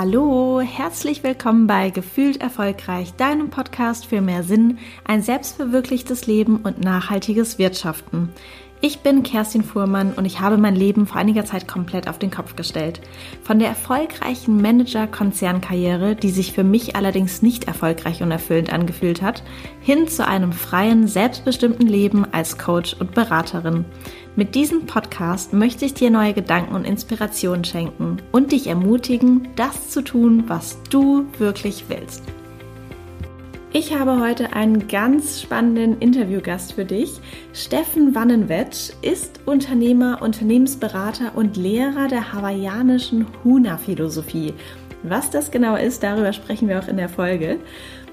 Hallo, herzlich willkommen bei Gefühlt Erfolgreich, deinem Podcast für mehr Sinn, ein selbstverwirklichtes Leben und nachhaltiges Wirtschaften. Ich bin Kerstin Fuhrmann und ich habe mein Leben vor einiger Zeit komplett auf den Kopf gestellt. Von der erfolgreichen Manager-Konzernkarriere, die sich für mich allerdings nicht erfolgreich und erfüllend angefühlt hat, hin zu einem freien, selbstbestimmten Leben als Coach und Beraterin. Mit diesem Podcast möchte ich dir neue Gedanken und Inspirationen schenken und dich ermutigen, das zu tun, was du wirklich willst. Ich habe heute einen ganz spannenden Interviewgast für dich. Steffen Wannenwetsch ist Unternehmer, Unternehmensberater und Lehrer der hawaiianischen Huna-Philosophie. Was das genau ist, darüber sprechen wir auch in der Folge.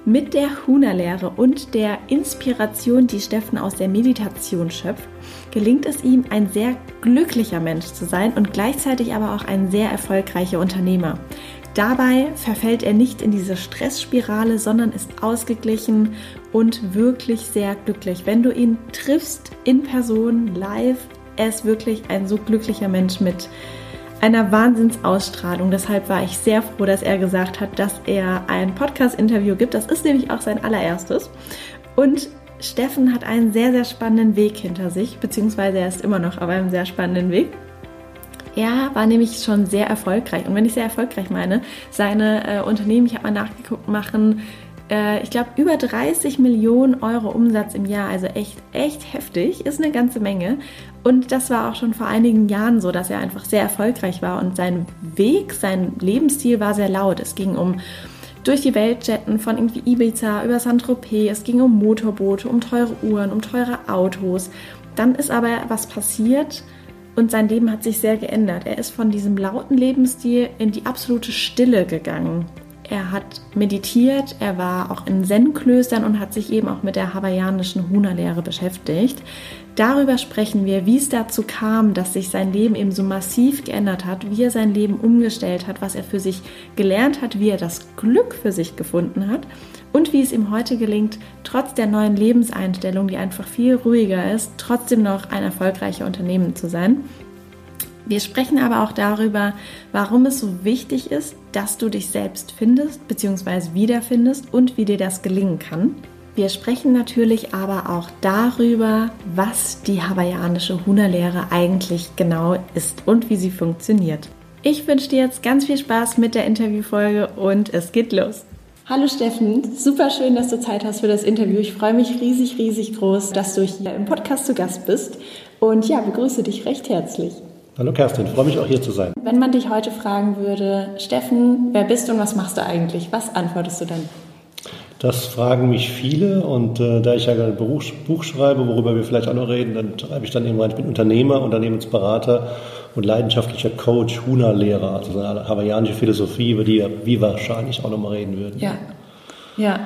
Mit der Huna-Lehre und der Inspiration, die Steffen aus der Meditation schöpft, gelingt es ihm, ein sehr glücklicher Mensch zu sein und gleichzeitig aber auch ein sehr erfolgreicher Unternehmer. Dabei verfällt er nicht in diese Stressspirale, sondern ist ausgeglichen und wirklich sehr glücklich. Wenn du ihn triffst in Person, live, er ist wirklich ein so glücklicher Mensch mit einer Wahnsinnsausstrahlung. Deshalb war ich sehr froh, dass er gesagt hat, dass er ein Podcast-Interview gibt. Das ist nämlich auch sein allererstes. Und Steffen hat einen sehr, sehr spannenden Weg hinter sich, beziehungsweise er ist immer noch auf einem sehr spannenden Weg. Er war nämlich schon sehr erfolgreich. Und wenn ich sehr erfolgreich meine, seine äh, Unternehmen, ich habe mal nachgeguckt, machen, äh, ich glaube, über 30 Millionen Euro Umsatz im Jahr. Also echt, echt heftig. Ist eine ganze Menge. Und das war auch schon vor einigen Jahren so, dass er einfach sehr erfolgreich war. Und sein Weg, sein Lebensstil war sehr laut. Es ging um durch die Welt jetten von irgendwie Ibiza über Saint-Tropez. Es ging um Motorboote, um teure Uhren, um teure Autos. Dann ist aber was passiert und sein Leben hat sich sehr geändert. Er ist von diesem lauten Lebensstil in die absolute Stille gegangen. Er hat meditiert, er war auch in Zen-Klöstern und hat sich eben auch mit der hawaiianischen Huna-Lehre beschäftigt. Darüber sprechen wir, wie es dazu kam, dass sich sein Leben eben so massiv geändert hat, wie er sein Leben umgestellt hat, was er für sich gelernt hat, wie er das Glück für sich gefunden hat und wie es ihm heute gelingt, trotz der neuen Lebenseinstellung, die einfach viel ruhiger ist, trotzdem noch ein erfolgreicher Unternehmen zu sein. Wir sprechen aber auch darüber, warum es so wichtig ist, dass du dich selbst findest bzw. wiederfindest und wie dir das gelingen kann. Wir sprechen natürlich aber auch darüber, was die hawaiianische Huna-Lehre eigentlich genau ist und wie sie funktioniert. Ich wünsche dir jetzt ganz viel Spaß mit der Interviewfolge und es geht los. Hallo Steffen, super schön, dass du Zeit hast für das Interview. Ich freue mich riesig, riesig groß, dass du hier im Podcast zu Gast bist und ja, begrüße dich recht herzlich. Hallo Kerstin, freue mich auch hier zu sein. Wenn man dich heute fragen würde, Steffen, wer bist du und was machst du eigentlich? Was antwortest du dann? Das fragen mich viele und äh, da ich ja ein Buch, Buch schreibe, worüber wir vielleicht auch noch reden, dann schreibe ich dann irgendwann, ich bin Unternehmer, Unternehmensberater und leidenschaftlicher Coach, Huna-Lehrer, also eine hawaiianische Philosophie, über die wir wahrscheinlich auch noch mal reden würden. Ja, ja.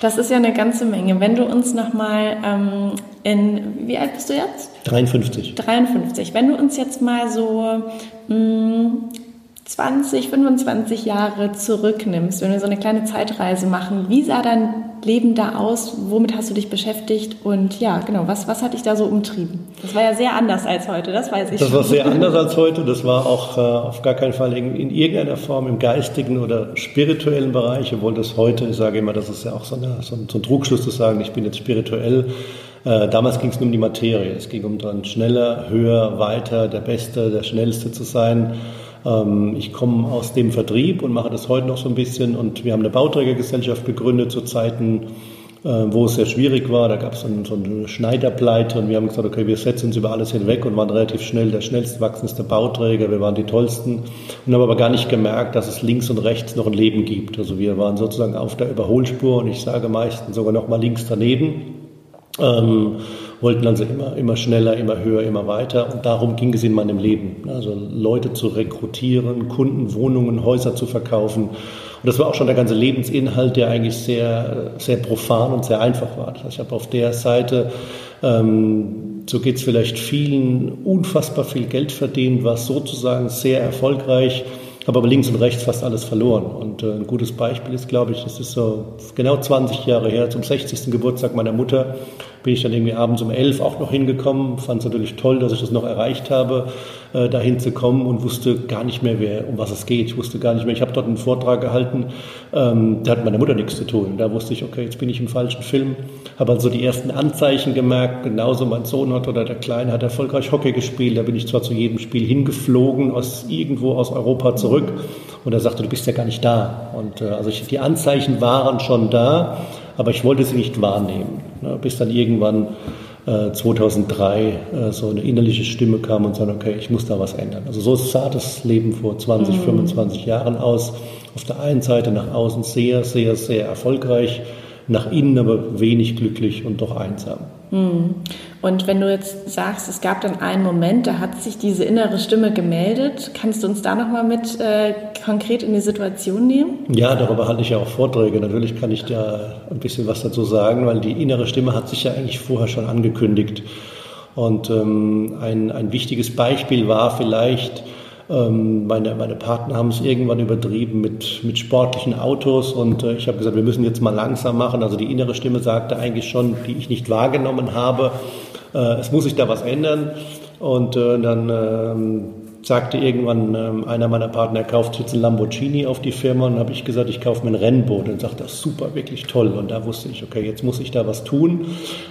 Das ist ja eine ganze Menge. Wenn du uns nochmal ähm, in, wie alt bist du jetzt? 53. 53. Wenn du uns jetzt mal so mh, mm, 20, 25 Jahre zurücknimmst, wenn wir so eine kleine Zeitreise machen, wie sah dein Leben da aus? Womit hast du dich beschäftigt? Und ja, genau, was, was hat dich da so umtrieben? Das war ja sehr anders als heute, das weiß ich Das war sehr anders als heute. Das war auch äh, auf gar keinen Fall in, in, irgendeiner Form im geistigen oder spirituellen Bereich, obwohl das heute, ich sage immer, das ist ja auch so, eine, so, ein, so ein Trugschluss zu sagen, ich bin jetzt spirituell. Äh, damals ging es nur um die Materie. Es ging um dann schneller, höher, weiter, der Beste, der Schnellste zu sein. Ähm, ich komme aus dem Vertrieb und mache das heute noch so ein bisschen. Und wir haben eine Bauträgergesellschaft gegründet zu Zeiten, äh, wo es sehr schwierig war. Da gab es so eine Schneiderpleite und wir haben gesagt, okay, wir setzen uns über alles hinweg und waren relativ schnell der schnellst wachsendste Bauträger. Wir waren die tollsten und haben aber gar nicht gemerkt, dass es links und rechts noch ein Leben gibt. Also wir waren sozusagen auf der Überholspur und ich sage meistens sogar noch mal links daneben. Ähm, wollten also immer, immer schneller, immer höher, immer weiter. Und darum ging es in meinem Leben. Also Leute zu rekrutieren, Kunden, Wohnungen, Häuser zu verkaufen. Und das war auch schon der ganze Lebensinhalt, der eigentlich sehr, sehr profan und sehr einfach war. Das ich habe auf der Seite, ähm, so geht es vielleicht vielen, unfassbar viel Geld verdient, war sozusagen sehr erfolgreich habe aber links und rechts fast alles verloren. Und äh, ein gutes Beispiel ist, glaube ich, das ist so genau 20 Jahre her, zum 60. Geburtstag meiner Mutter, bin ich dann irgendwie abends um 11 auch noch hingekommen. Fand es natürlich toll, dass ich das noch erreicht habe. Äh, dahin zu kommen und wusste gar nicht mehr, wer, um was es geht. Ich wusste gar nicht mehr. Ich habe dort einen Vortrag gehalten, ähm, da hat meine Mutter nichts zu tun. Da wusste ich, okay, jetzt bin ich im falschen Film. Habe also die ersten Anzeichen gemerkt. Genauso mein Sohn hat oder der Kleine hat erfolgreich Hockey gespielt. Da bin ich zwar zu jedem Spiel hingeflogen, aus irgendwo aus Europa zurück. Und er sagte, du bist ja gar nicht da. Und äh, also ich, die Anzeichen waren schon da, aber ich wollte sie nicht wahrnehmen. Ne, bis dann irgendwann 2003 äh, äh, so eine innerliche Stimme kam und sagte, okay, ich muss da was ändern. Also so sah das Leben vor 20, mhm. 25 Jahren aus. Auf der einen Seite nach außen sehr, sehr, sehr erfolgreich, nach innen aber wenig glücklich und doch einsam. Mhm. Und wenn du jetzt sagst, es gab dann einen Moment, da hat sich diese innere Stimme gemeldet, kannst du uns da nochmal mit äh, konkret in die Situation nehmen? Ja, darüber halte ich ja auch Vorträge. Natürlich kann ich da ein bisschen was dazu sagen, weil die innere Stimme hat sich ja eigentlich vorher schon angekündigt. Und ähm, ein, ein wichtiges Beispiel war vielleicht, ähm, meine, meine Partner haben es irgendwann übertrieben mit, mit sportlichen Autos und äh, ich habe gesagt, wir müssen jetzt mal langsam machen. Also die innere Stimme sagte eigentlich schon, die ich nicht wahrgenommen habe, äh, es muss sich da was ändern. Und äh, dann ähm, sagte irgendwann ähm, einer meiner Partner, er kauft jetzt ein Lamborghini auf die Firma und habe ich gesagt, ich kaufe mir ein Rennboot und sagte, das super, wirklich toll. Und da wusste ich, okay, jetzt muss ich da was tun.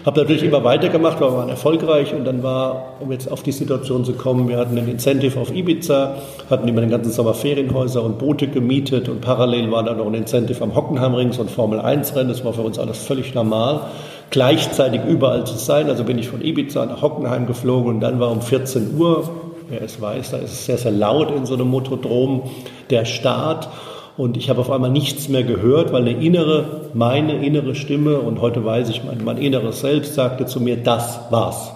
Habe natürlich immer weitergemacht, wir waren erfolgreich und dann war, um jetzt auf die Situation zu kommen, wir hatten ein Incentive auf Ibiza, hatten über den ganzen Sommer Ferienhäuser und Boote gemietet und parallel war dann noch ein Incentive am Hockenheimring, so ein Formel-1-Rennen, das war für uns alles völlig normal gleichzeitig überall zu sein. Also bin ich von Ibiza nach Hockenheim geflogen und dann war um 14 Uhr, wer es weiß, da ist es sehr, sehr laut in so einem Motodrom, der Start. Und ich habe auf einmal nichts mehr gehört, weil eine innere, meine innere Stimme, und heute weiß ich, mein, mein inneres Selbst sagte zu mir, das war's.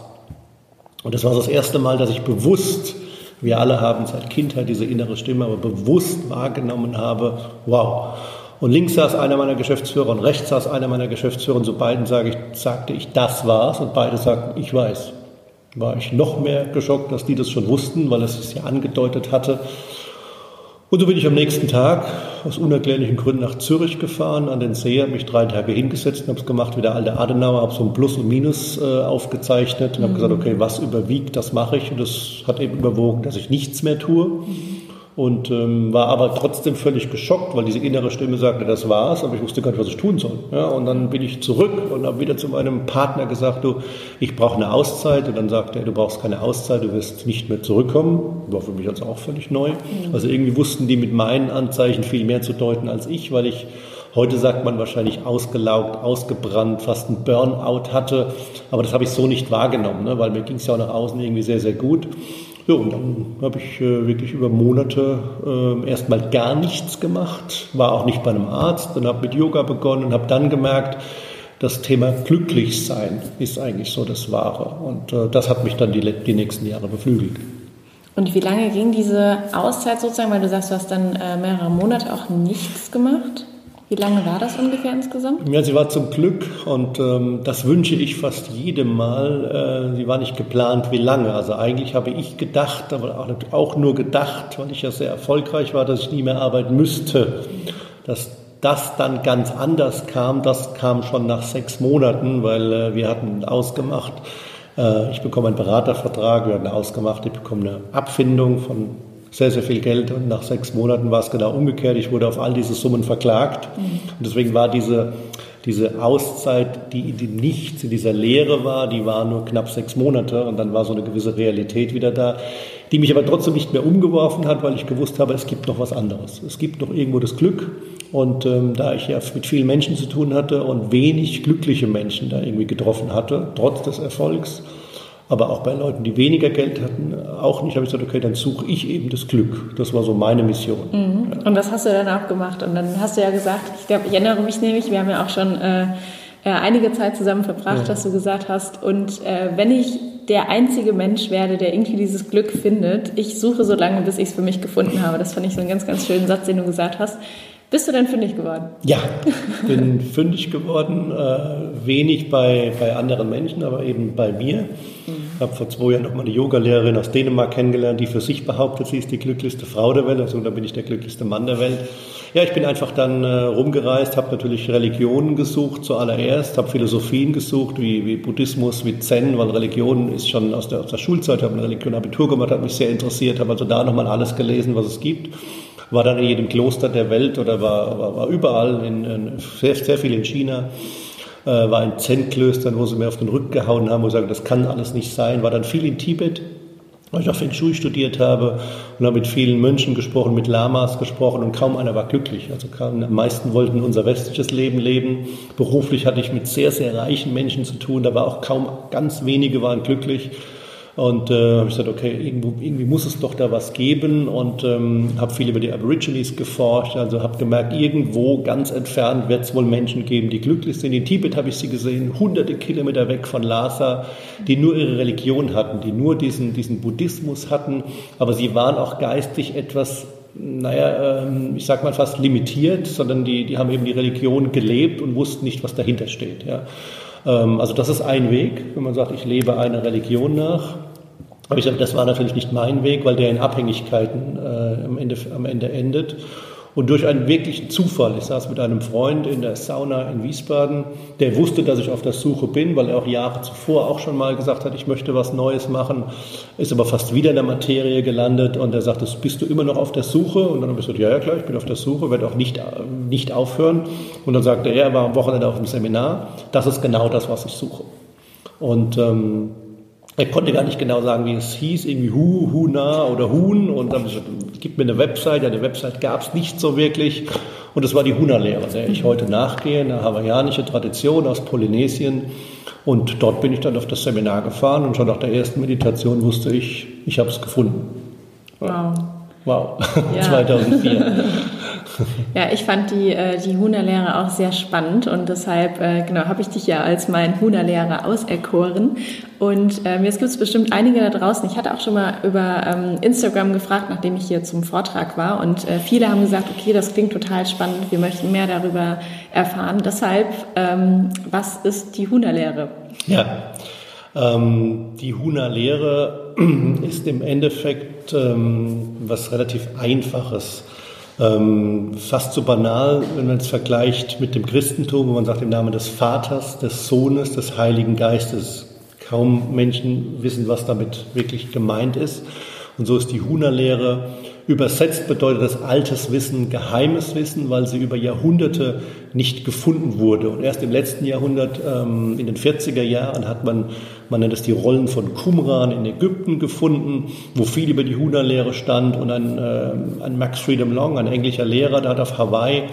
Und das war das erste Mal, dass ich bewusst, wir alle haben seit Kindheit diese innere Stimme, aber bewusst wahrgenommen habe, wow, und links saß einer meiner Geschäftsführer und rechts saß einer meiner Geschäftsführer und zu beiden sage ich, sagte ich, das war's und beide sagten, ich weiß. War ich noch mehr geschockt, dass die das schon wussten, weil es es ja angedeutet hatte. Und so bin ich am nächsten Tag aus unerklärlichen Gründen nach Zürich gefahren, an den See, habe mich drei Tage hingesetzt und habe es gemacht wie der alte Adenauer, habe so ein Plus und Minus äh, aufgezeichnet und mhm. habe gesagt, okay, was überwiegt, das mache ich. Und das hat eben überwogen, dass ich nichts mehr tue. Mhm und ähm, war aber trotzdem völlig geschockt, weil diese innere Stimme sagte, das war's, aber ich wusste gar nicht, was ich tun soll. Ja, und dann bin ich zurück und habe wieder zu meinem Partner gesagt, du, ich brauche eine Auszeit. Und dann sagte er, du brauchst keine Auszeit, du wirst nicht mehr zurückkommen. War für mich also auch völlig neu. Mhm. Also irgendwie wussten die mit meinen Anzeichen viel mehr zu deuten als ich, weil ich Heute sagt man wahrscheinlich ausgelaugt, ausgebrannt, fast ein Burnout hatte. Aber das habe ich so nicht wahrgenommen, ne? weil mir ging es ja auch nach außen irgendwie sehr, sehr gut. Ja, und dann habe ich äh, wirklich über Monate äh, erstmal gar nichts gemacht, war auch nicht bei einem Arzt, dann habe mit Yoga begonnen und habe dann gemerkt, das Thema Glücklichsein ist eigentlich so das Wahre. Und äh, das hat mich dann die, die nächsten Jahre beflügelt. Und wie lange ging diese Auszeit sozusagen, weil du sagst, du hast dann äh, mehrere Monate auch nichts gemacht? Wie lange war das ungefähr insgesamt? Ja, sie war zum Glück und ähm, das wünsche ich fast jedem Mal. Äh, sie war nicht geplant, wie lange. Also eigentlich habe ich gedacht, aber auch, nur gedacht, weil ich ja sehr erfolgreich war, dass ich nie mehr arbeiten müsste. Dass das dann ganz anders kam, das kam schon nach sechs Monaten, weil äh, wir hatten ausgemacht, äh, ich bekomme einen Beratervertrag, wir hatten ausgemacht, ich bekomme eine Abfindung von sehr, sehr viel Geld und nach sechs Monaten war es genau umgekehrt. Ich wurde auf all diese Summen verklagt mhm. und deswegen war diese, diese Auszeit, die in dem Nichts, in dieser Leere war, die war nur knapp sechs Monate und dann war so eine gewisse Realität wieder da, die mich aber trotzdem nicht mehr umgeworfen hat, weil ich gewusst habe, es gibt noch was anderes. Es gibt noch irgendwo das Glück und ähm, da ich ja mit vielen Menschen zu tun hatte und wenig glückliche Menschen da irgendwie getroffen hatte, trotz des Erfolgs, aber auch bei Leuten, die weniger Geld hatten, auch nicht, habe ich gesagt, okay, dann suche ich eben das Glück. Das war so meine Mission. Mhm. Ja. Und das hast du dann auch gemacht. Und dann hast du ja gesagt, ich glaube, ich erinnere mich nämlich, wir haben ja auch schon äh, äh, einige Zeit zusammen verbracht, ja. dass du gesagt hast, und äh, wenn ich der einzige Mensch werde, der irgendwie dieses Glück findet, ich suche so lange, bis ich es für mich gefunden habe. Das fand ich so einen ganz, ganz schönen Satz, den du gesagt hast. Bist du denn fündig geworden? Ja, bin fündig geworden. Äh, wenig bei, bei anderen Menschen, aber eben bei mir. Ich mhm. Habe vor zwei Jahren noch mal eine Yogalehrerin aus Dänemark kennengelernt, die für sich behauptet, sie ist die glücklichste Frau der Welt. Also da bin ich der glücklichste Mann der Welt. Ja, ich bin einfach dann äh, rumgereist, habe natürlich Religionen gesucht zuallererst, habe Philosophien gesucht, wie, wie Buddhismus, wie Zen, weil Religion ist schon aus der, aus der Schulzeit, habe eine Religion Abitur gemacht, hat mich sehr interessiert, habe also da nochmal alles gelesen, was es gibt. War dann in jedem Kloster der Welt oder war, war, war überall, in, in, sehr, sehr viel in China war in Zen-Klöstern, wo sie mir auf den Rücken gehauen haben, wo sie sagen, das kann alles nicht sein, war dann viel in Tibet, weil ich auch Feng Shui studiert habe und habe mit vielen Mönchen gesprochen, mit Lamas gesprochen und kaum einer war glücklich. Also kaum, die meisten wollten unser westliches Leben leben. Beruflich hatte ich mit sehr, sehr reichen Menschen zu tun, da war auch kaum, ganz wenige waren glücklich. Und äh, habe ich gesagt, okay, irgendwo, irgendwie muss es doch da was geben und ähm, habe viel über die Aborigines geforscht. Also habe gemerkt, irgendwo ganz entfernt wird es wohl Menschen geben, die glücklich sind. In Tibet habe ich sie gesehen, hunderte Kilometer weg von Lhasa, die nur ihre Religion hatten, die nur diesen, diesen Buddhismus hatten, aber sie waren auch geistig etwas naja, ähm, ich sag mal fast limitiert, sondern die, die haben eben die Religion gelebt und wussten nicht, was dahinter steht. Ja. Ähm, also das ist ein Weg, wenn man sagt, ich lebe einer Religion nach. Aber ich sage, das war natürlich nicht mein Weg, weil der in Abhängigkeiten äh, am, Ende, am Ende endet. Und durch einen wirklichen Zufall, ich saß mit einem Freund in der Sauna in Wiesbaden, der wusste, dass ich auf der Suche bin, weil er auch Jahre zuvor auch schon mal gesagt hat, ich möchte was Neues machen, ist aber fast wieder in der Materie gelandet und er sagte, bist du immer noch auf der Suche? Und dann habe ich gesagt, ja, ja klar, ich bin auf der Suche, werde auch nicht, nicht aufhören. Und dann sagte er, er war am Wochenende auf dem Seminar, das ist genau das, was ich suche. Und ähm, er konnte gar nicht genau sagen, wie es hieß, irgendwie Hu, Huna oder Huhn. Und dann gibt mir eine Website. Eine Website gab es nicht so wirklich. Und das war die Huna-Lehre, der ich heute nachgehe, eine hawaiianische Tradition aus Polynesien. Und dort bin ich dann auf das Seminar gefahren und schon nach der ersten Meditation wusste ich, ich habe es gefunden. Wow. Wow, ja. 2004. Ja, ich fand die, äh, die Huna-Lehre auch sehr spannend und deshalb äh, genau, habe ich dich ja als mein Huna-Lehrer auserkoren. Und ähm, jetzt gibt es bestimmt einige da draußen. Ich hatte auch schon mal über ähm, Instagram gefragt, nachdem ich hier zum Vortrag war. Und äh, viele haben gesagt, okay, das klingt total spannend, wir möchten mehr darüber erfahren. Deshalb, ähm, was ist die Huna-Lehre? Ja, ähm, die Huna-Lehre ist im Endeffekt ähm, was relativ Einfaches. Ähm, fast so banal, wenn man es vergleicht mit dem Christentum, wo man sagt im Namen des Vaters, des Sohnes, des Heiligen Geistes. Kaum Menschen wissen, was damit wirklich gemeint ist. Und so ist die Huna-Lehre Übersetzt bedeutet das altes Wissen geheimes Wissen, weil sie über Jahrhunderte nicht gefunden wurde. Und erst im letzten Jahrhundert, ähm, in den 40er Jahren, hat man, man nennt es die Rollen von Qumran in Ägypten gefunden, wo viel über die Huna-Lehre stand. Und ein, äh, ein Max Freedom Long, ein englischer Lehrer, der hat auf Hawaii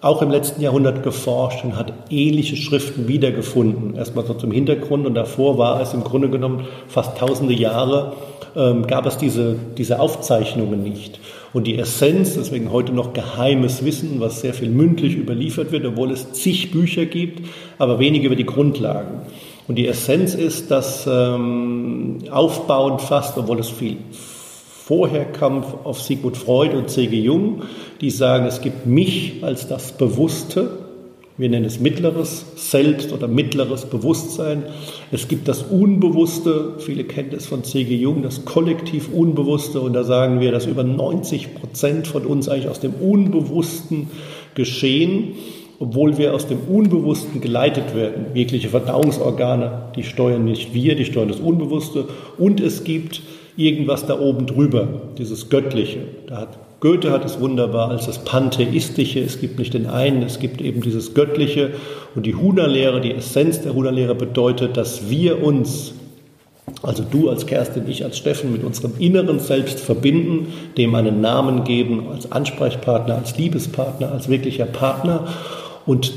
auch im letzten Jahrhundert geforscht und hat ähnliche Schriften wiedergefunden. Erstmal so zum Hintergrund und davor war es im Grunde genommen fast tausende Jahre ähm, gab es diese, diese Aufzeichnungen nicht. Und die Essenz, deswegen heute noch geheimes Wissen, was sehr viel mündlich überliefert wird, obwohl es zig Bücher gibt, aber wenig über die Grundlagen. Und die Essenz ist, dass ähm, aufbauend fast, obwohl es viel vorher kam auf Sigmund Freud und C.G. Jung, die sagen, es gibt mich als das Bewusste, wir nennen es mittleres Selbst oder mittleres Bewusstsein. Es gibt das Unbewusste, viele kennen es von C.G. Jung, das kollektiv Unbewusste. Und da sagen wir, dass über 90 Prozent von uns eigentlich aus dem Unbewussten geschehen, obwohl wir aus dem Unbewussten geleitet werden. Wirkliche Verdauungsorgane, die steuern nicht wir, die steuern das Unbewusste. Und es gibt irgendwas da oben drüber, dieses Göttliche. Da hat Goethe hat es wunderbar als das Pantheistische. Es gibt nicht den einen, es gibt eben dieses Göttliche. Und die Huna-Lehre, die Essenz der Huna-Lehre bedeutet, dass wir uns, also du als Kerstin, ich als Steffen, mit unserem inneren Selbst verbinden, dem einen Namen geben, als Ansprechpartner, als Liebespartner, als wirklicher Partner. Und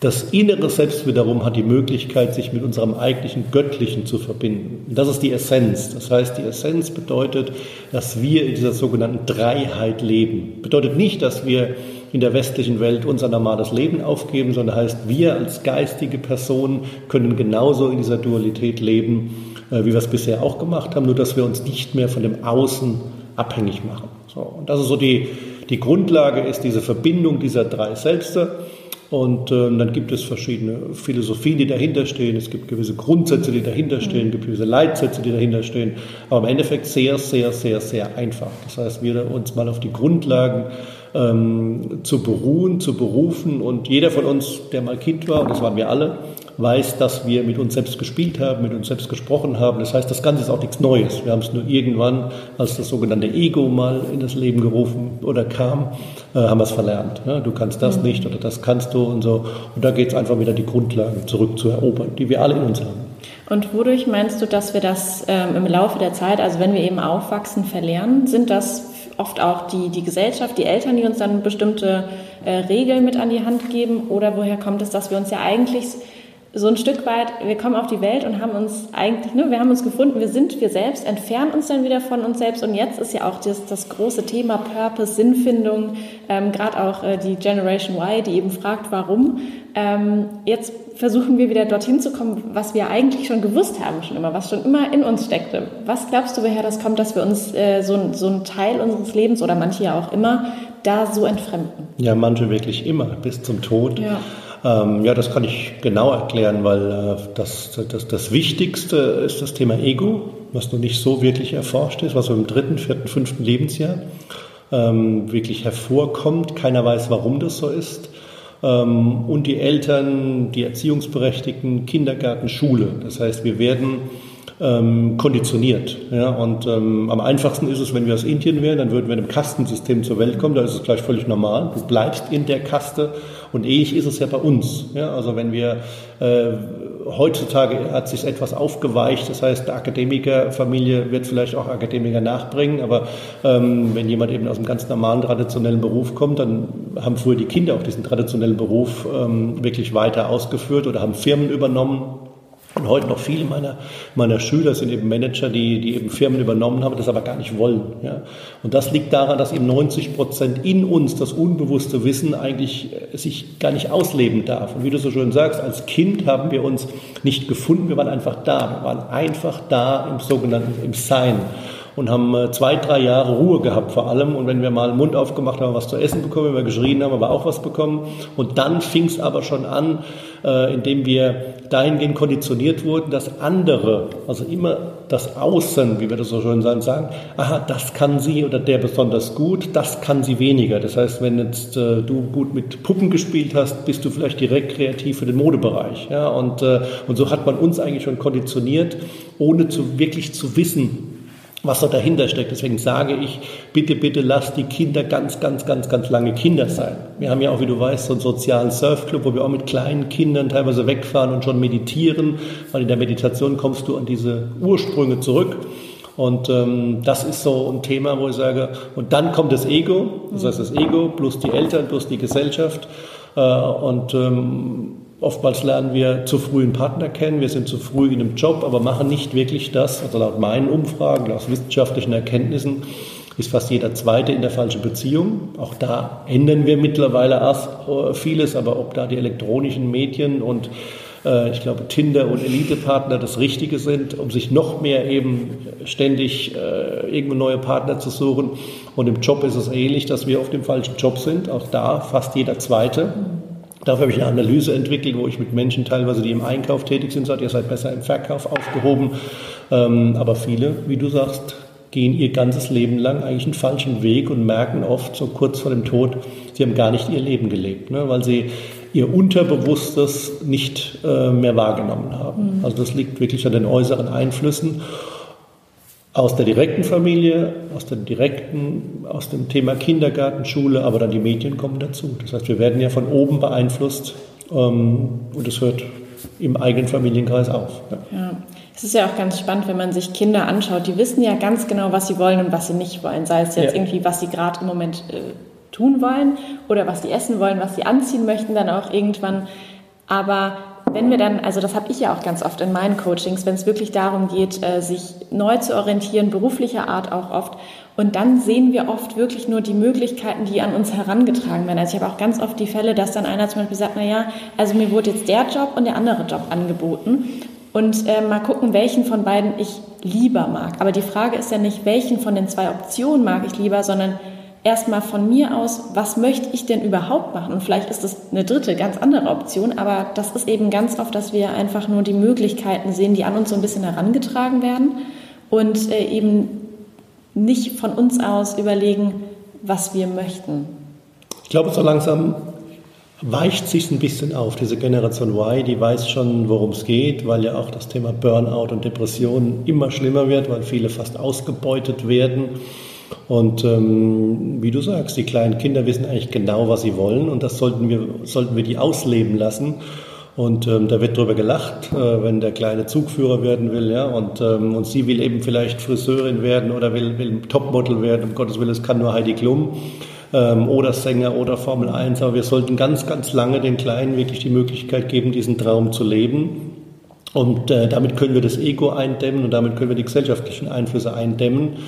das innere Selbst wiederum hat die Möglichkeit, sich mit unserem eigentlichen Göttlichen zu verbinden. Und das ist die Essenz. Das heißt, die Essenz bedeutet, dass wir in dieser sogenannten Dreiheit leben. Bedeutet nicht, dass wir in der westlichen Welt unser normales Leben aufgeben, sondern heißt, wir als geistige Personen können genauso in dieser Dualität leben, äh, wie wir es bisher auch gemacht haben, nur dass wir uns nicht mehr von dem Außen abhängig machen. So, und das ist so die, die Grundlage, ist diese Verbindung dieser drei Selbste. Und äh, dann gibt es verschiedene Philosophien, die dahinter stehen. Es gibt gewisse Grundsätze, die dahinter stehen, es gibt gewisse Leitsätze, die dahinter stehen. Aber im Endeffekt sehr, sehr, sehr, sehr einfach. Das heißt, wir uns mal auf die Grundlagen ähm, zu beruhen, zu berufen. Und jeder von uns, der mal Kind war, und das waren wir alle, weiß, dass wir mit uns selbst gespielt haben, mit uns selbst gesprochen haben. Das heißt, das Ganze ist auch nichts Neues. Wir haben es nur irgendwann, als das sogenannte Ego mal in das Leben gerufen oder kam, äh, haben wir es verlernt. Ja, du kannst das mhm. nicht oder das kannst du und so. Und da geht es einfach wieder die Grundlagen zurück zu erobern, die wir alle in uns haben. Und wodurch meinst du, dass wir das ähm, im Laufe der Zeit, also wenn wir eben aufwachsen, verlernen? Sind das oft auch die, die Gesellschaft, die Eltern, die uns dann bestimmte äh, Regeln mit an die Hand geben? Oder woher kommt es, dass wir uns ja eigentlich so ein Stück weit, wir kommen auf die Welt und haben uns eigentlich, ne, wir haben uns gefunden, wir sind wir selbst, entfernen uns dann wieder von uns selbst und jetzt ist ja auch das, das große Thema Purpose, Sinnfindung, ähm, gerade auch äh, die Generation Y, die eben fragt, warum. Ähm, jetzt versuchen wir wieder dorthin zu kommen, was wir eigentlich schon gewusst haben, schon immer, was schon immer in uns steckte. Was glaubst du, woher das kommt, dass wir uns äh, so, so einen Teil unseres Lebens oder manche ja auch immer da so entfremden? Ja, manche wirklich immer, bis zum Tod. Ja. Ähm, ja, das kann ich genau erklären, weil äh, das, das, das Wichtigste ist das Thema Ego, was noch nicht so wirklich erforscht ist, was im dritten, vierten, fünften Lebensjahr ähm, wirklich hervorkommt. Keiner weiß, warum das so ist. Ähm, und die Eltern, die Erziehungsberechtigten, Kindergarten, Schule. Das heißt, wir werden ähm, konditioniert. Ja? Und ähm, am einfachsten ist es, wenn wir aus Indien wären, dann würden wir in einem Kastensystem zur Welt kommen, da ist es gleich völlig normal. Du bleibst in der Kaste und ähnlich ist es ja bei uns. Ja? Also wenn wir äh, heutzutage hat sich etwas aufgeweicht, das heißt, der Akademikerfamilie wird vielleicht auch Akademiker nachbringen, aber ähm, wenn jemand eben aus einem ganz normalen traditionellen Beruf kommt, dann haben früher die Kinder auch diesen traditionellen Beruf ähm, wirklich weiter ausgeführt oder haben Firmen übernommen und heute noch viele meiner, meiner Schüler sind eben Manager, die, die eben Firmen übernommen haben, das aber gar nicht wollen. Ja. Und das liegt daran, dass eben 90 Prozent in uns das unbewusste Wissen eigentlich äh, sich gar nicht ausleben darf. Und wie du so schön sagst, als Kind haben wir uns nicht gefunden, wir waren einfach da. Wir waren einfach da im sogenannten, im Sein und haben äh, zwei, drei Jahre Ruhe gehabt vor allem. Und wenn wir mal den Mund aufgemacht haben, was zu essen bekommen, wenn wir geschrien haben, wir auch was bekommen. Und dann fing es aber schon an, äh, indem wir dahingehend konditioniert wurden, dass andere, also immer das Außen, wie wir das so schön sagen, aha, das kann sie oder der besonders gut, das kann sie weniger. Das heißt, wenn jetzt äh, du gut mit Puppen gespielt hast, bist du vielleicht direkt kreativ für den Modebereich. Ja? Und, äh, und so hat man uns eigentlich schon konditioniert, ohne zu, wirklich zu wissen, was da dahinter steckt. Deswegen sage ich, bitte, bitte lasst die Kinder ganz, ganz, ganz, ganz lange Kinder sein. Wir haben ja auch, wie du weißt, so einen sozialen Surfclub, wo wir auch mit kleinen Kindern teilweise wegfahren und schon meditieren, weil in der Meditation kommst du an diese Ursprünge zurück. Und ähm, das ist so ein Thema, wo ich sage, und dann kommt das Ego, das heißt das Ego plus die Eltern plus die Gesellschaft. Äh, und ähm, Oftmals lernen wir zu früh einen Partner kennen, wir sind zu früh in einem Job, aber machen nicht wirklich das. Also laut meinen Umfragen, laut wissenschaftlichen Erkenntnissen ist fast jeder Zweite in der falschen Beziehung. Auch da ändern wir mittlerweile erst äh, vieles, aber ob da die elektronischen Medien und äh, ich glaube Tinder und Elite-Partner das Richtige sind, um sich noch mehr eben ständig äh, irgendwo neue Partner zu suchen. Und im Job ist es ähnlich, dass wir auf dem falschen Job sind. Auch da fast jeder Zweite. Dafür habe ich eine Analyse entwickelt, wo ich mit Menschen teilweise, die im Einkauf tätig sind, sage, ihr seid besser im Verkauf aufgehoben. Ähm, aber viele, wie du sagst, gehen ihr ganzes Leben lang eigentlich einen falschen Weg und merken oft so kurz vor dem Tod, sie haben gar nicht ihr Leben gelebt, ne? weil sie ihr Unterbewusstes nicht äh, mehr wahrgenommen haben. Mhm. Also das liegt wirklich an den äußeren Einflüssen aus der direkten Familie, aus dem direkten, aus dem Thema Kindergarten, Schule, aber dann die Medien kommen dazu. Das heißt, wir werden ja von oben beeinflusst ähm, und es hört im eigenen Familienkreis auf. Ja. ja. Es ist ja auch ganz spannend, wenn man sich Kinder anschaut. Die wissen ja ganz genau, was sie wollen und was sie nicht wollen. Sei es jetzt ja. irgendwie, was sie gerade im Moment äh, tun wollen oder was sie essen wollen, was sie anziehen möchten, dann auch irgendwann. Aber wenn wir dann, also das habe ich ja auch ganz oft in meinen Coachings, wenn es wirklich darum geht, äh, sich neu zu orientieren, beruflicher Art auch oft, und dann sehen wir oft wirklich nur die Möglichkeiten, die an uns herangetragen werden. Also ich habe auch ganz oft die Fälle, dass dann einer zum Beispiel sagt, na ja, also mir wurde jetzt der Job und der andere Job angeboten. Und äh, mal gucken, welchen von beiden ich lieber mag. Aber die Frage ist ja nicht, welchen von den zwei Optionen mag ich lieber, sondern erstmal von mir aus, was möchte ich denn überhaupt machen? Und vielleicht ist das eine dritte, ganz andere Option, aber das ist eben ganz oft, dass wir einfach nur die Möglichkeiten sehen, die an uns so ein bisschen herangetragen werden und äh, eben nicht von uns aus überlegen, was wir möchten. Ich glaube, so langsam weicht sich ein bisschen auf. Diese Generation Y, die weiß schon, worum es geht, weil ja auch das Thema Burnout und Depression immer schlimmer wird, weil viele fast ausgebeutet werden. Und ähm, wie du sagst, die kleinen Kinder wissen eigentlich genau, was sie wollen. Und das sollten wir, sollten wir die ausleben lassen. Und ähm, da wird drüber gelacht, äh, wenn der kleine Zugführer werden will, ja, und, ähm, und sie will eben vielleicht Friseurin werden oder will, will Topmodel werden, um Gottes Willen, es kann nur Heidi Klum ähm, oder Sänger oder Formel 1, aber wir sollten ganz, ganz lange den Kleinen wirklich die Möglichkeit geben, diesen Traum zu leben. Und äh, damit können wir das Ego eindämmen und damit können wir die gesellschaftlichen Einflüsse eindämmen,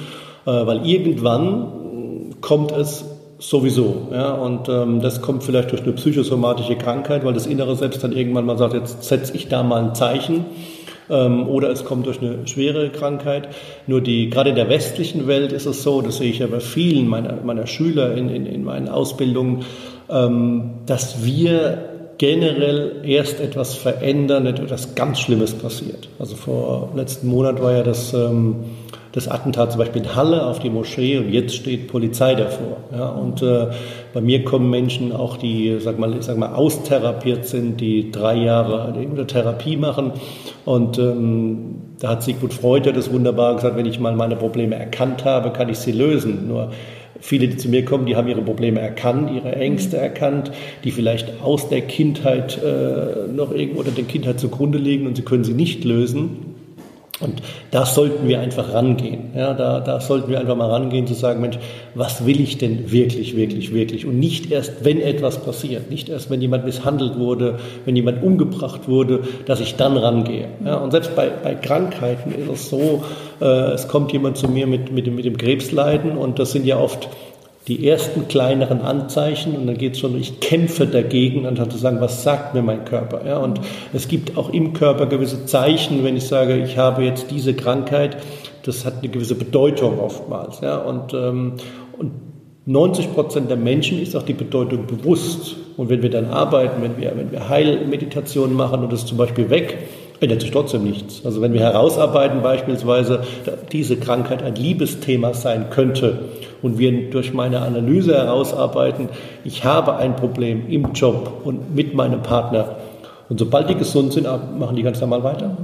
weil irgendwann kommt es sowieso. Ja, und ähm, das kommt vielleicht durch eine psychosomatische Krankheit, weil das innere Selbst dann irgendwann mal sagt, jetzt setze ich da mal ein Zeichen ähm, oder es kommt durch eine schwere Krankheit. Nur die, gerade in der westlichen Welt ist es so, das sehe ich ja bei vielen meiner, meiner Schüler in, in, in meinen Ausbildungen, ähm, dass wir generell erst etwas verändern, etwas ganz Schlimmes passiert. Also vor letzten Monat war ja das, ähm, das Attentat zum Beispiel in Halle auf die Moschee und jetzt steht Polizei davor. Ja, und äh, bei mir kommen Menschen auch, die, sag mal, sag mal, austherapiert sind, die drei Jahre eine Therapie machen. Und ähm, da hat Sigmund Freud ja das wunderbar gesagt, wenn ich mal meine Probleme erkannt habe, kann ich sie lösen. Nur Viele, die zu mir kommen, die haben ihre Probleme erkannt, ihre Ängste mhm. erkannt, die vielleicht aus der Kindheit äh, noch irgendwo oder der Kindheit zugrunde liegen und sie können sie nicht lösen. Und da sollten wir einfach rangehen. Ja, da, da sollten wir einfach mal rangehen zu sagen, Mensch, was will ich denn wirklich, wirklich, wirklich? Und nicht erst, wenn etwas passiert, nicht erst, wenn jemand misshandelt wurde, wenn jemand umgebracht wurde, dass ich dann rangehe. Ja, und selbst bei, bei Krankheiten ist es so, äh, es kommt jemand zu mir mit, mit, dem, mit dem Krebsleiden und das sind ja oft die ersten kleineren Anzeichen und dann geht es schon, ich kämpfe dagegen, anstatt zu sagen, was sagt mir mein Körper. Ja? Und es gibt auch im Körper gewisse Zeichen, wenn ich sage, ich habe jetzt diese Krankheit, das hat eine gewisse Bedeutung oftmals. Ja? Und, ähm, und 90 Prozent der Menschen ist auch die Bedeutung bewusst. Und wenn wir dann arbeiten, wenn wir, wenn wir Heilmeditationen machen und das zum Beispiel weg, ändert sich trotzdem nichts. Also wenn wir herausarbeiten beispielsweise, diese Krankheit ein Liebesthema sein könnte und wir durch meine Analyse herausarbeiten, ich habe ein Problem im Job und mit meinem Partner und sobald die gesund sind, machen die ganz normal weiter.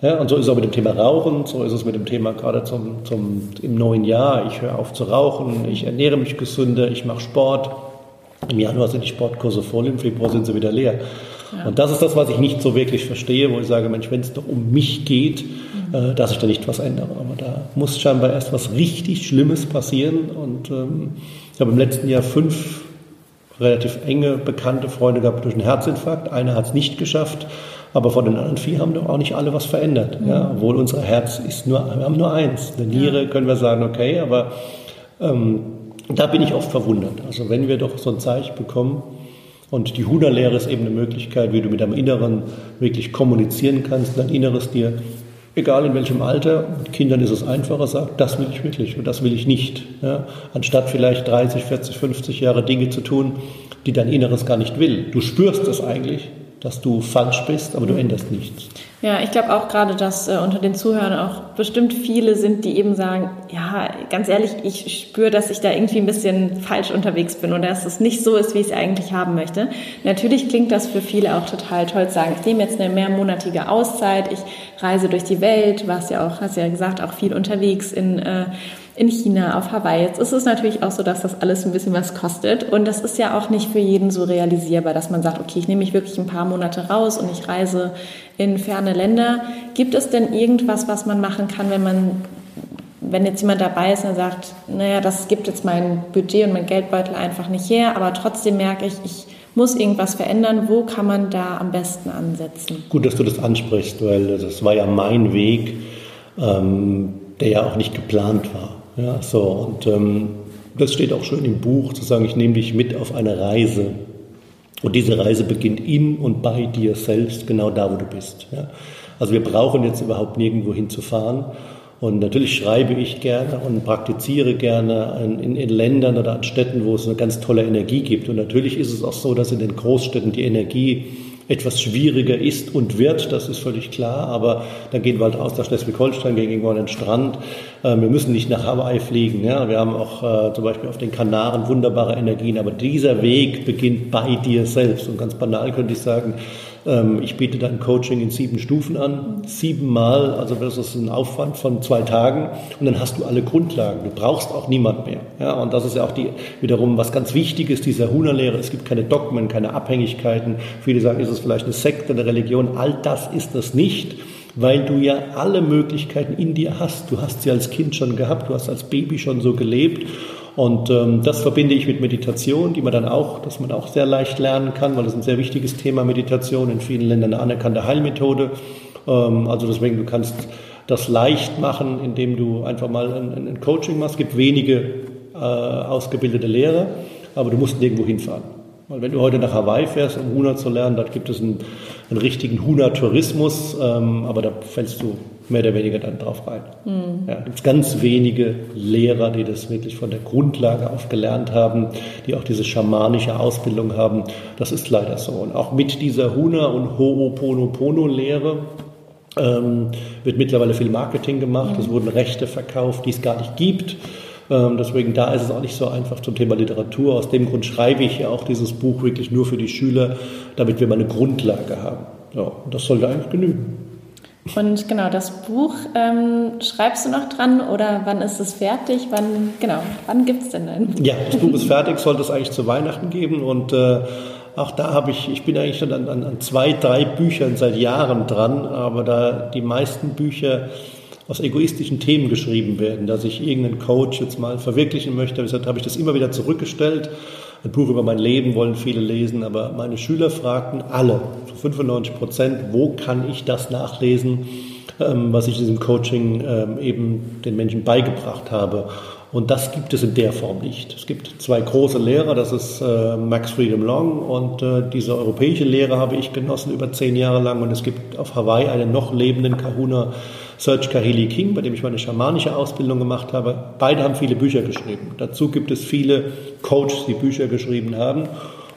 Ja, und so ist es auch mit dem Thema Rauchen, so ist es mit dem Thema gerade zum, zum, im neuen Jahr. Ich höre auf zu rauchen, ich ernähre mich gesünder, ich mache Sport. Im Januar sind die Sportkurse voll, im Februar sind sie wieder leer. Und das ist das, was ich nicht so wirklich verstehe, wo ich sage, Mensch, wenn es doch um mich geht, mhm. äh, dass ich da nicht was ändere. Aber da muss scheinbar erst was richtig Schlimmes passieren. Und ähm, ich habe im letzten Jahr fünf relativ enge, bekannte Freunde gehabt durch einen Herzinfarkt. Einer hat es nicht geschafft. Aber von den anderen vier haben doch auch nicht alle was verändert. Mhm. Ja, obwohl unser Herz ist nur, wir haben nur eins. Eine Niere ja. können wir sagen, okay, aber ähm, da bin ich oft verwundert. Also wenn wir doch so ein Zeichen bekommen, und die Huda-Lehre ist eben eine Möglichkeit, wie du mit deinem Inneren wirklich kommunizieren kannst, dein Inneres dir, egal in welchem Alter, mit Kindern ist es einfacher, sagt, das will ich wirklich und das will ich nicht. Ja? Anstatt vielleicht 30, 40, 50 Jahre Dinge zu tun, die dein Inneres gar nicht will. Du spürst es eigentlich, dass du falsch bist, aber du änderst nichts. Ja, ich glaube auch gerade, dass äh, unter den Zuhörern auch bestimmt viele sind, die eben sagen, ja, ganz ehrlich, ich spüre, dass ich da irgendwie ein bisschen falsch unterwegs bin oder dass es nicht so ist, wie ich es eigentlich haben möchte. Natürlich klingt das für viele auch total toll zu sagen, ich nehme jetzt eine mehrmonatige Auszeit, ich reise durch die Welt, warst ja auch, hast ja gesagt, auch viel unterwegs in äh, in China, auf Hawaii. Jetzt ist es natürlich auch so, dass das alles ein bisschen was kostet. Und das ist ja auch nicht für jeden so realisierbar, dass man sagt, okay, ich nehme mich wirklich ein paar Monate raus und ich reise in ferne Länder. Gibt es denn irgendwas, was man machen kann, wenn man, wenn jetzt jemand dabei ist und sagt, naja, das gibt jetzt mein Budget und mein Geldbeutel einfach nicht her, aber trotzdem merke ich, ich muss irgendwas verändern. Wo kann man da am besten ansetzen? Gut, dass du das ansprichst, weil das war ja mein Weg, ähm, der ja auch nicht geplant war. Ja, so, und ähm, das steht auch schön im Buch, zu sagen, ich nehme dich mit auf eine Reise. Und diese Reise beginnt in und bei dir selbst, genau da, wo du bist. Ja. Also wir brauchen jetzt überhaupt nirgendwo hinzufahren. Und natürlich schreibe ich gerne und praktiziere gerne in, in, Ländern oder an Städten, wo es eine ganz tolle Energie gibt. Und natürlich ist es auch so, dass in den Großstädten die Energie etwas schwieriger ist und wird, das ist völlig klar. Aber dann gehen wir halt aus nach Schleswig-Holstein, gehen irgendwo an den Strand. Äh, wir müssen nicht nach Hawaii fliegen. Ja? Wir haben auch äh, zum Beispiel auf den Kanaren wunderbare Energien. Aber dieser Weg beginnt bei dir selbst. Und ganz banal könnte ich sagen, ähm, ich biete dann Coaching in sieben Stufen an, siebenmal, also das ist ein Aufwand von zwei Tagen und dann hast du alle Grundlagen. Du brauchst auch niemand mehr. Ja, und das ist ja auch die, wiederum was ganz wichtig ist, dieser Huna-Lehre. Es gibt keine Dogmen, keine Abhängigkeiten. Viele sagen, ist es vielleicht eine Sekte, eine Religion. All das ist es nicht weil du ja alle Möglichkeiten in dir hast. Du hast sie als Kind schon gehabt, du hast als Baby schon so gelebt und ähm, das verbinde ich mit Meditation, die man dann auch, dass man auch sehr leicht lernen kann, weil das ist ein sehr wichtiges Thema Meditation, in vielen Ländern eine anerkannte Heilmethode. Ähm, also deswegen, du kannst das leicht machen, indem du einfach mal ein, ein Coaching machst. Es gibt wenige äh, ausgebildete Lehrer, aber du musst nirgendwo hinfahren. Weil wenn du heute nach Hawaii fährst, um Huna zu lernen, dort gibt es einen, einen richtigen Huna-Tourismus, ähm, aber da fällst du mehr oder weniger dann drauf rein. Mhm. Ja, gibt ganz wenige Lehrer, die das wirklich von der Grundlage auf gelernt haben, die auch diese schamanische Ausbildung haben. Das ist leider so. Und auch mit dieser Huna- und Ho'oponopono-Lehre ähm, wird mittlerweile viel Marketing gemacht. Mhm. Es wurden Rechte verkauft, die es gar nicht gibt. Ähm, deswegen da ist es auch nicht so einfach zum Thema Literatur. Aus dem Grund schreibe ich ja auch dieses Buch wirklich nur für die Schüler, damit wir mal eine Grundlage haben. Ja, das sollte eigentlich genügen. Und genau, das Buch ähm, schreibst du noch dran oder wann ist es fertig? Wann, genau, wann gibt es denn ein Ja, das Buch ist fertig, sollte es eigentlich zu Weihnachten geben. Und äh, auch da habe ich, ich bin eigentlich schon an, an, an, zwei, drei Büchern seit Jahren dran, aber da die meisten Bücher aus egoistischen Themen geschrieben werden, dass ich irgendeinen Coach jetzt mal verwirklichen möchte, deshalb habe ich das immer wieder zurückgestellt ein Buch über mein Leben wollen viele lesen, aber meine Schüler fragten alle, zu 95 Prozent, wo kann ich das nachlesen, ähm, was ich in diesem Coaching ähm, eben den Menschen beigebracht habe. Und das gibt es in der Form nicht. Es gibt zwei große Lehrer, das ist äh, Max Freedom Long und äh, diese europäische Lehre habe ich genossen über zehn Jahre lang. Und es gibt auf Hawaii einen noch lebenden Kahuna, Serge Kahili King, bei dem ich meine schamanische Ausbildung gemacht habe. Beide haben viele Bücher geschrieben. Dazu gibt es viele Coaches, die Bücher geschrieben haben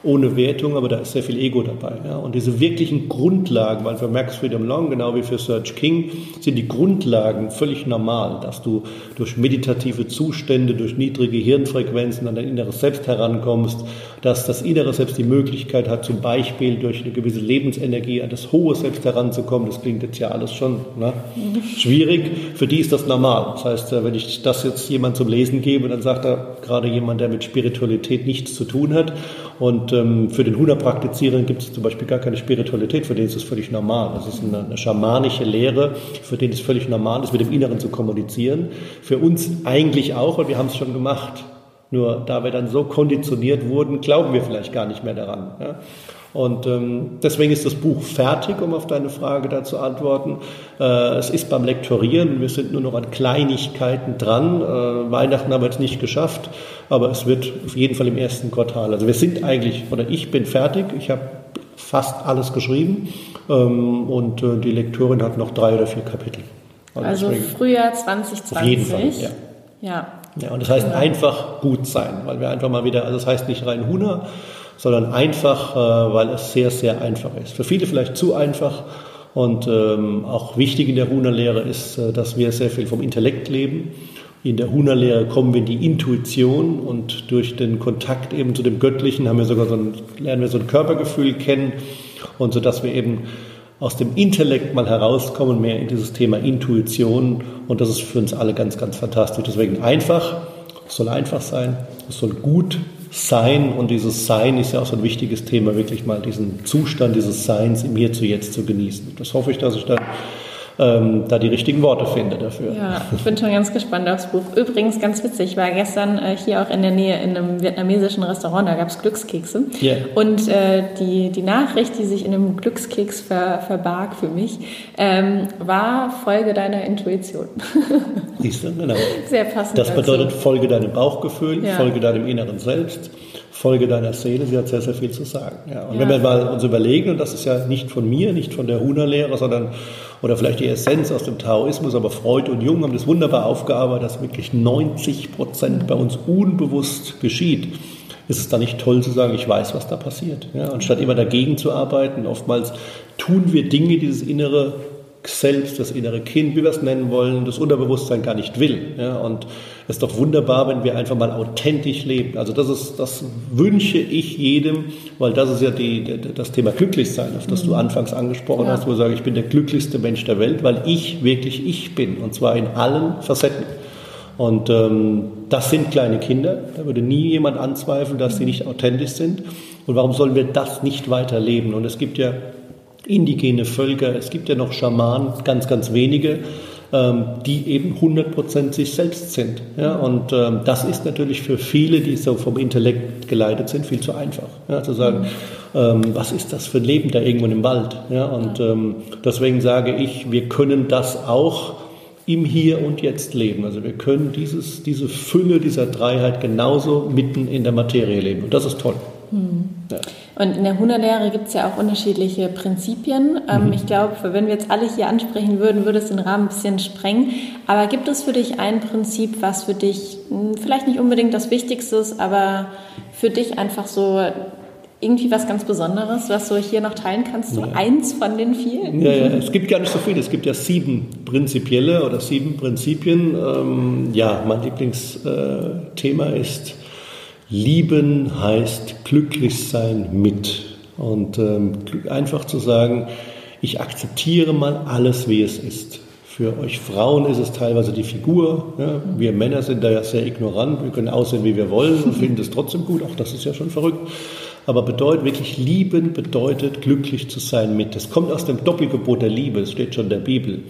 ohne Wertung, aber da ist sehr viel Ego dabei. Ja. Und diese wirklichen Grundlagen, weil für Max Freedom Long, genau wie für Serge King, sind die Grundlagen völlig normal, dass du durch meditative Zustände, durch niedrige Hirnfrequenzen an dein inneres Selbst herankommst, dass das innere Selbst die Möglichkeit hat, zum Beispiel durch eine gewisse Lebensenergie an das hohe Selbst heranzukommen. Das klingt jetzt ja alles schon ne? schwierig. Für die ist das normal. Das heißt, äh, wenn ich das jetzt jemand zum Lesen gebe, dann sagt er gerade jemand, der mit Spiritualität nichts zu tun hat und ähm, für den Huna-Praktizierenden gibt es zum Beispiel gar keine Spiritualität, für den ist es völlig normal. Das ist eine, eine schamanische Lehre, für den es völlig normal ist, mit dem Inneren zu kommunizieren. Für uns eigentlich auch, und wir haben es schon gemacht. Nur da wir dann so konditioniert wurden, glauben wir vielleicht gar nicht mehr daran. Ja? Und ähm, deswegen ist das Buch fertig, um auf deine Frage da zu antworten. Äh, es ist beim Lektorieren, wir sind nur noch an Kleinigkeiten dran. Äh, Weihnachten haben wir jetzt nicht geschafft, aber es wird auf jeden Fall im ersten Quartal. Also wir sind eigentlich, oder ich bin fertig, ich habe fast alles geschrieben ähm, und äh, die Lektorin hat noch drei oder vier Kapitel. Also, also Frühjahr 2020. Auf jeden Fall, ja. Ja. ja und das heißt genau. einfach gut sein, weil wir einfach mal wieder, also das heißt nicht rein Huna, sondern einfach, äh, weil es sehr, sehr einfach ist. Für viele vielleicht zu einfach. Und ähm, auch wichtig in der Huna-Lehre ist, äh, dass wir sehr viel vom Intellekt leben. In der Huna-Lehre kommen wir in die Intuition und durch den Kontakt eben zu dem Göttlichen haben wir sogar so ein, lernen wir so ein Körpergefühl kennen und so dass wir eben aus dem Intellekt mal herauskommen, mehr in dieses Thema Intuition und das ist für uns alle ganz, ganz fantastisch. Deswegen einfach, es soll einfach sein, es soll gut sein und dieses Sein ist ja auch so ein wichtiges Thema, wirklich mal diesen Zustand dieses Seins im Hier zu Jetzt zu genießen. Das hoffe ich, dass ich dann ähm, da die richtigen Worte finde dafür. Ja, ich bin schon ganz gespannt aufs Buch. Übrigens ganz witzig, ich war gestern äh, hier auch in der Nähe in einem vietnamesischen Restaurant, da gab es Glückskekse. Yeah. Und äh, die, die Nachricht, die sich in einem Glückskeks ver, verbarg für mich, ähm, war Folge deiner Intuition. Siehst du, genau. Sehr passend. Das bedeutet, dazu. folge deinem Bauchgefühl, ja. folge deinem inneren Selbst. Folge deiner Seele, sie hat sehr, sehr viel zu sagen. Ja, und ja. wenn wir mal uns überlegen, und das ist ja nicht von mir, nicht von der Huna-Lehre, sondern oder vielleicht die Essenz aus dem Taoismus, aber Freud und Jung haben das wunderbar aufgearbeitet, dass wirklich 90 Prozent bei uns unbewusst geschieht. ist es dann nicht toll zu sagen, ich weiß, was da passiert. Ja? Anstatt immer dagegen zu arbeiten, oftmals tun wir Dinge, die das innere selbst, das innere Kind, wie wir es nennen wollen, das Unterbewusstsein gar nicht will. Ja, und es ist doch wunderbar, wenn wir einfach mal authentisch leben. Also das ist, das wünsche ich jedem, weil das ist ja die, das Thema Glücklichsein, auf das mhm. du anfangs angesprochen ja. hast, wo ich sage, ich bin der glücklichste Mensch der Welt, weil ich wirklich ich bin und zwar in allen Facetten. Und ähm, das sind kleine Kinder. Da würde nie jemand anzweifeln, dass sie nicht authentisch sind. Und warum sollen wir das nicht weiterleben? Und es gibt ja indigene Völker, es gibt ja noch Schamanen, ganz, ganz wenige, die eben 100% sich selbst sind. Ja? Und ähm, das ist natürlich für viele, die so vom Intellekt geleitet sind, viel zu einfach. Ja? Zu sagen, ähm, was ist das für ein Leben da irgendwo im Wald? Ja? Und ähm, deswegen sage ich, wir können das auch im Hier und Jetzt leben. Also wir können dieses, diese Fülle dieser Dreiheit genauso mitten in der Materie leben. Und das ist toll. Hm. Ja. Und in der Hunderlehre gibt es ja auch unterschiedliche Prinzipien. Ähm, mhm. Ich glaube, wenn wir jetzt alle hier ansprechen würden, würde es den Rahmen ein bisschen sprengen. Aber gibt es für dich ein Prinzip, was für dich hm, vielleicht nicht unbedingt das Wichtigste ist, aber für dich einfach so irgendwie was ganz Besonderes, was du hier noch teilen kannst? So ja. eins von den vielen? Ja, ja, es gibt gar nicht so viele. Es gibt ja sieben prinzipielle oder sieben Prinzipien. Ähm, ja, mein Lieblingsthema ist Lieben heißt glücklich sein mit. Und ähm, einfach zu sagen, ich akzeptiere mal alles, wie es ist. Für euch Frauen ist es teilweise die Figur. Ja? Wir Männer sind da ja sehr ignorant. Wir können aussehen, wie wir wollen und finden es trotzdem gut. Auch das ist ja schon verrückt. Aber bedeutet wirklich, lieben bedeutet glücklich zu sein mit. Das kommt aus dem Doppelgebot der Liebe. Das steht schon in der Bibel.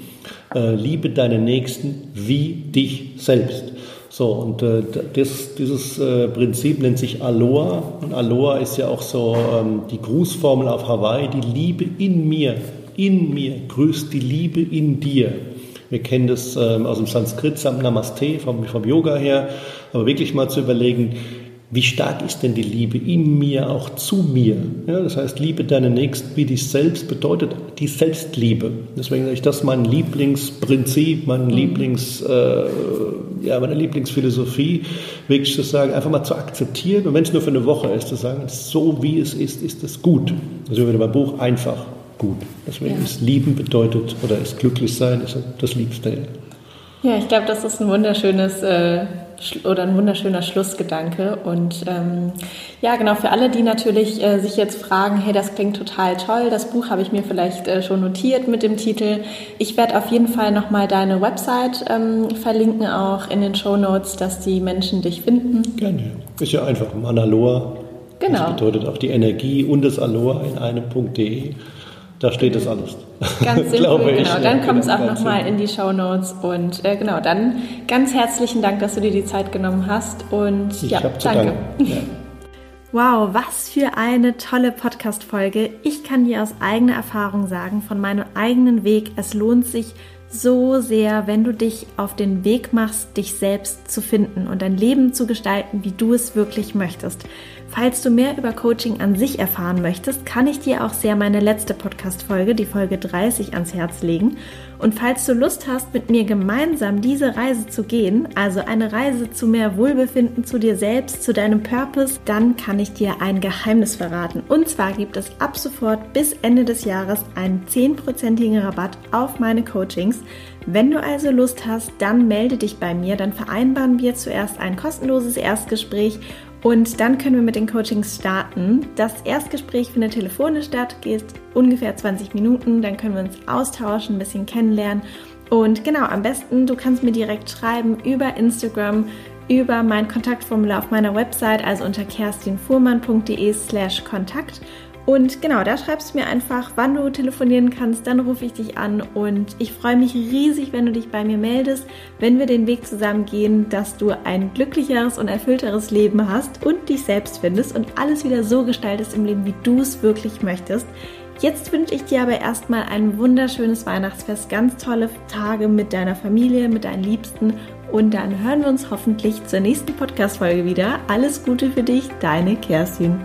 Äh, liebe deine Nächsten wie dich selbst. So, und äh, das, dieses äh, Prinzip nennt sich Aloha. Und Aloha ist ja auch so ähm, die Grußformel auf Hawaii, die Liebe in mir, in mir, grüßt die Liebe in dir. Wir kennen das ähm, aus dem Sanskrit, Namaste, vom, vom Yoga her, aber wirklich mal zu überlegen, wie stark ist denn die Liebe in mir, auch zu mir? Ja, das heißt, liebe deine Nächsten wie dich selbst bedeutet die Selbstliebe. Deswegen sage ich, das ist mein Lieblingsprinzip, mein mhm. Lieblings, äh, ja, meine Lieblingsphilosophie, wirklich zu sagen, einfach mal zu akzeptieren und wenn es nur für eine Woche ist, zu sagen, so wie es ist, ist es gut. Also wieder beim Buch einfach gut. Deswegen ja. ist Lieben bedeutet oder ist glücklich sein, ist das Liebste. Ja, ich glaube, das ist ein wunderschönes äh oder ein wunderschöner Schlussgedanke. Und ähm, ja, genau, für alle, die natürlich äh, sich jetzt fragen, hey, das klingt total toll, das Buch habe ich mir vielleicht äh, schon notiert mit dem Titel. Ich werde auf jeden Fall nochmal deine Website ähm, verlinken, auch in den Show Notes, dass die Menschen dich finden. Gerne. Ist ja einfach Manaloa. Genau. Das bedeutet auch die Energie und das Aloha in einem.de. Da steht das alles. Ganz simpel, genau. Ich, dann kommt es auch nochmal in die Show Notes. Und äh, genau, dann ganz herzlichen Dank, dass du dir die Zeit genommen hast. Und ich ja, danke. Ja. Wow, was für eine tolle Podcast-Folge. Ich kann dir aus eigener Erfahrung sagen, von meinem eigenen Weg, es lohnt sich so sehr, wenn du dich auf den Weg machst, dich selbst zu finden und dein Leben zu gestalten, wie du es wirklich möchtest. Falls du mehr über Coaching an sich erfahren möchtest, kann ich dir auch sehr meine letzte Podcast-Folge, die Folge 30, ans Herz legen. Und falls du Lust hast, mit mir gemeinsam diese Reise zu gehen, also eine Reise zu mehr Wohlbefinden, zu dir selbst, zu deinem Purpose, dann kann ich dir ein Geheimnis verraten. Und zwar gibt es ab sofort bis Ende des Jahres einen 10%igen Rabatt auf meine Coachings. Wenn du also Lust hast, dann melde dich bei mir, dann vereinbaren wir zuerst ein kostenloses Erstgespräch und dann können wir mit den Coachings starten. Das Erstgespräch findet telefonisch statt, geht ungefähr 20 Minuten. Dann können wir uns austauschen, ein bisschen kennenlernen. Und genau, am besten, du kannst mir direkt schreiben über Instagram, über mein Kontaktformular auf meiner Website, also unter kerstinfuhrmann.de slash Kontakt. Und genau, da schreibst du mir einfach, wann du telefonieren kannst, dann rufe ich dich an und ich freue mich riesig, wenn du dich bei mir meldest, wenn wir den Weg zusammen gehen, dass du ein glücklicheres und erfüllteres Leben hast und dich selbst findest und alles wieder so gestaltest im Leben, wie du es wirklich möchtest. Jetzt wünsche ich dir aber erstmal ein wunderschönes Weihnachtsfest, ganz tolle Tage mit deiner Familie, mit deinen Liebsten und dann hören wir uns hoffentlich zur nächsten Podcast-Folge wieder. Alles Gute für dich, deine Kerstin.